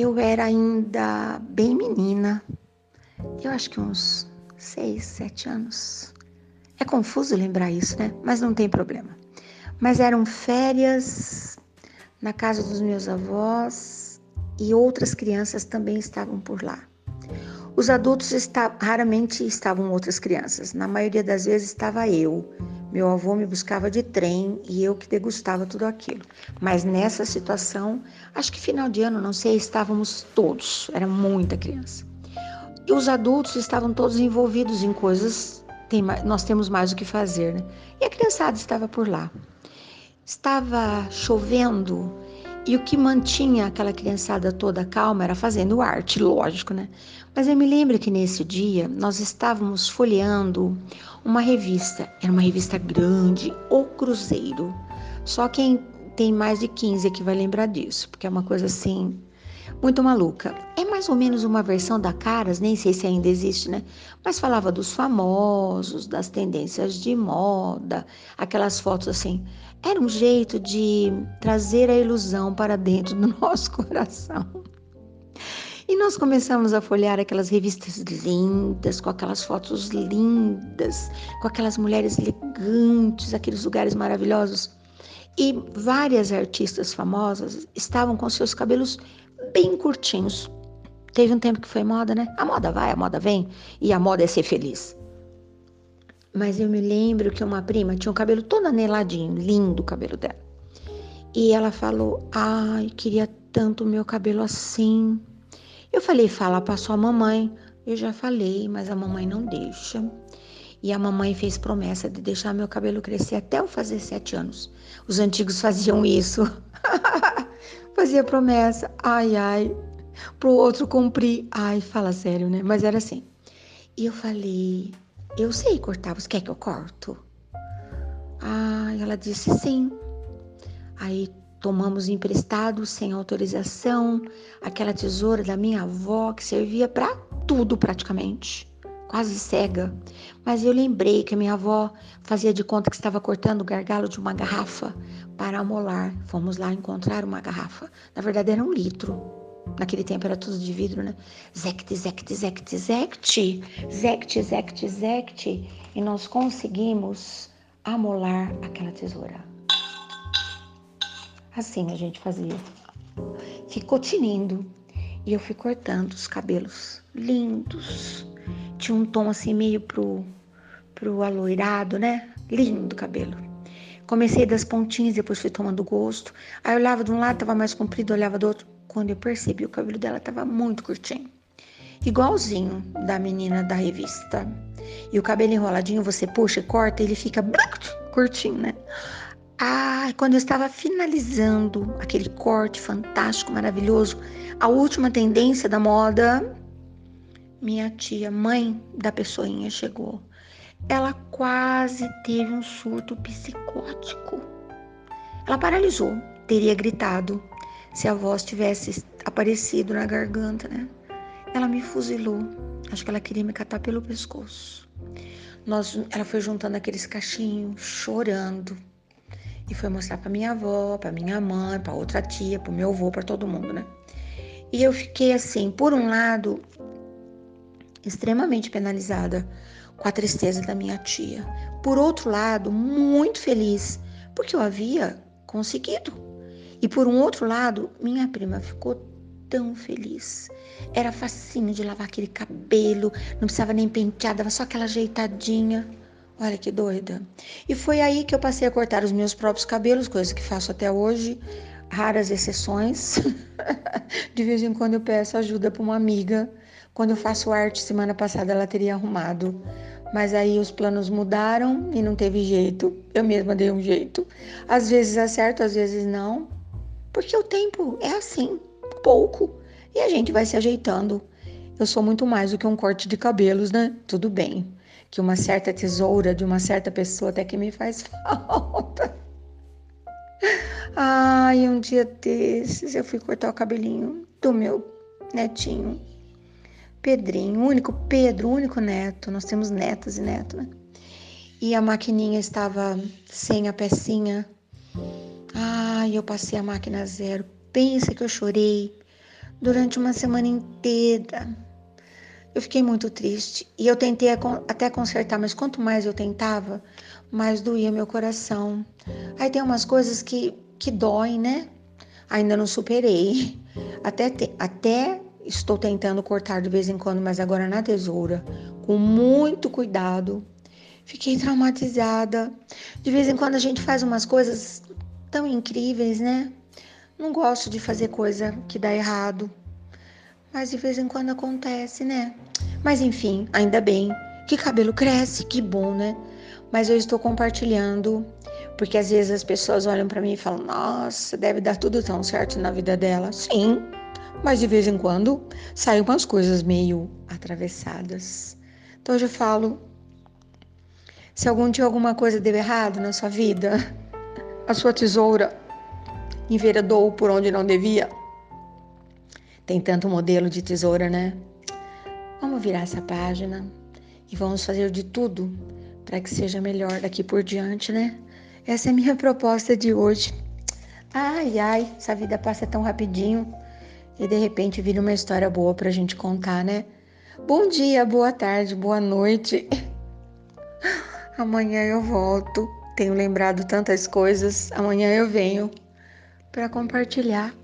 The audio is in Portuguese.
Eu era ainda bem menina, eu acho que uns seis, sete anos. É confuso lembrar isso, né? Mas não tem problema. Mas eram férias na casa dos meus avós e outras crianças também estavam por lá. Os adultos raramente estavam outras crianças, na maioria das vezes estava eu. Meu avô me buscava de trem e eu que degustava tudo aquilo. Mas nessa situação, acho que final de ano, não sei, estávamos todos, era muita criança. E os adultos estavam todos envolvidos em coisas, tem, nós temos mais o que fazer, né? E a criançada estava por lá. Estava chovendo e o que mantinha aquela criançada toda calma era fazendo arte, lógico, né? Mas eu me lembro que nesse dia nós estávamos folheando uma revista, era uma revista grande, O Cruzeiro. Só quem tem mais de 15 é que vai lembrar disso, porque é uma coisa assim muito maluca. É mais ou menos uma versão da Caras, nem sei se ainda existe, né? Mas falava dos famosos, das tendências de moda, aquelas fotos assim. Era um jeito de trazer a ilusão para dentro do nosso coração. E nós começamos a folhear aquelas revistas lindas, com aquelas fotos lindas, com aquelas mulheres elegantes, aqueles lugares maravilhosos. E várias artistas famosas estavam com seus cabelos bem curtinhos. Teve um tempo que foi moda, né? A moda vai, a moda vem, e a moda é ser feliz. Mas eu me lembro que uma prima tinha um cabelo todo aneladinho, lindo o cabelo dela. E ela falou: Ai, queria tanto o meu cabelo assim. Eu falei: Fala para sua mamãe. Eu já falei, mas a mamãe não deixa. E a mamãe fez promessa de deixar meu cabelo crescer até eu fazer sete anos. Os antigos faziam isso. Fazia promessa, ai, ai, pro outro cumprir. Ai, fala sério, né? Mas era assim. E eu falei, eu sei cortar, você quer que eu corto? Ai, ela disse sim. Aí tomamos emprestado, sem autorização, aquela tesoura da minha avó que servia para tudo praticamente quase cega. Mas eu lembrei que a minha avó fazia de conta que estava cortando o gargalo de uma garrafa para amolar. Fomos lá encontrar uma garrafa. Na verdade, era um litro. Naquele tempo era tudo de vidro, né? Zect, zect, zect, zect, zect, zect, zect. E nós conseguimos amolar aquela tesoura. Assim a gente fazia. Ficou tinindo. E eu fui cortando os cabelos lindos tinha um tom assim meio pro, pro aloirado, né? Lindo cabelo. Comecei das pontinhas, depois fui tomando gosto. Aí eu olhava de um lado, tava mais comprido, olhava do outro. Quando eu percebi, o cabelo dela tava muito curtinho. Igualzinho da menina da revista. E o cabelo enroladinho, você puxa e corta, ele fica curtinho, né? Ah, quando eu estava finalizando aquele corte fantástico, maravilhoso, a última tendência da moda, minha tia, mãe da pessoinha, chegou. Ela quase teve um surto psicótico. Ela paralisou, teria gritado se a voz tivesse aparecido na garganta, né? Ela me fuzilou. Acho que ela queria me catar pelo pescoço. Nós, ela foi juntando aqueles cachinhos, chorando. E foi mostrar para minha avó, para minha mãe, para outra tia, para meu avô, para todo mundo, né? E eu fiquei assim, por um lado, extremamente penalizada com a tristeza da minha tia. Por outro lado, muito feliz, porque eu havia conseguido. E por um outro lado, minha prima ficou tão feliz. Era facinho de lavar aquele cabelo, não precisava nem pentear, dava só aquela ajeitadinha. Olha que doida. E foi aí que eu passei a cortar os meus próprios cabelos, coisa que faço até hoje, raras exceções. de vez em quando eu peço ajuda para uma amiga quando eu faço arte, semana passada ela teria arrumado, mas aí os planos mudaram e não teve jeito. Eu mesma dei um jeito. Às vezes acerto, às vezes não, porque o tempo é assim, pouco, e a gente vai se ajeitando. Eu sou muito mais do que um corte de cabelos, né? Tudo bem. Que uma certa tesoura de uma certa pessoa até que me faz falta. Ai, um dia desses eu fui cortar o cabelinho do meu netinho. Pedrinho, único Pedro, único neto. Nós temos netas e neto, né? E a maquininha estava sem a pecinha. Ai, eu passei a máquina zero. Pensa que eu chorei. durante uma semana inteira. Eu fiquei muito triste e eu tentei até consertar, mas quanto mais eu tentava, mais doía meu coração. Aí tem umas coisas que, que doem, né? Ainda não superei. Até, te, até estou tentando cortar de vez em quando, mas agora na tesoura, com muito cuidado. Fiquei traumatizada. De vez em quando a gente faz umas coisas tão incríveis, né? Não gosto de fazer coisa que dá errado. Mas de vez em quando acontece, né? Mas enfim, ainda bem que cabelo cresce, que bom, né? Mas eu estou compartilhando porque às vezes as pessoas olham para mim e falam: "Nossa, deve dar tudo tão certo na vida dela". Sim, mas de vez em quando saem umas coisas meio atravessadas. Então hoje eu falo: se algum dia alguma coisa deu errado na sua vida, a sua tesoura enveredou por onde não devia, tem tanto modelo de tesoura, né? Vamos virar essa página e vamos fazer de tudo para que seja melhor daqui por diante, né? Essa é a minha proposta de hoje. Ai, ai, essa vida passa tão rapidinho e de repente vira uma história boa para a gente contar, né? Bom dia, boa tarde, boa noite. Amanhã eu volto. Tenho lembrado tantas coisas. Amanhã eu venho para compartilhar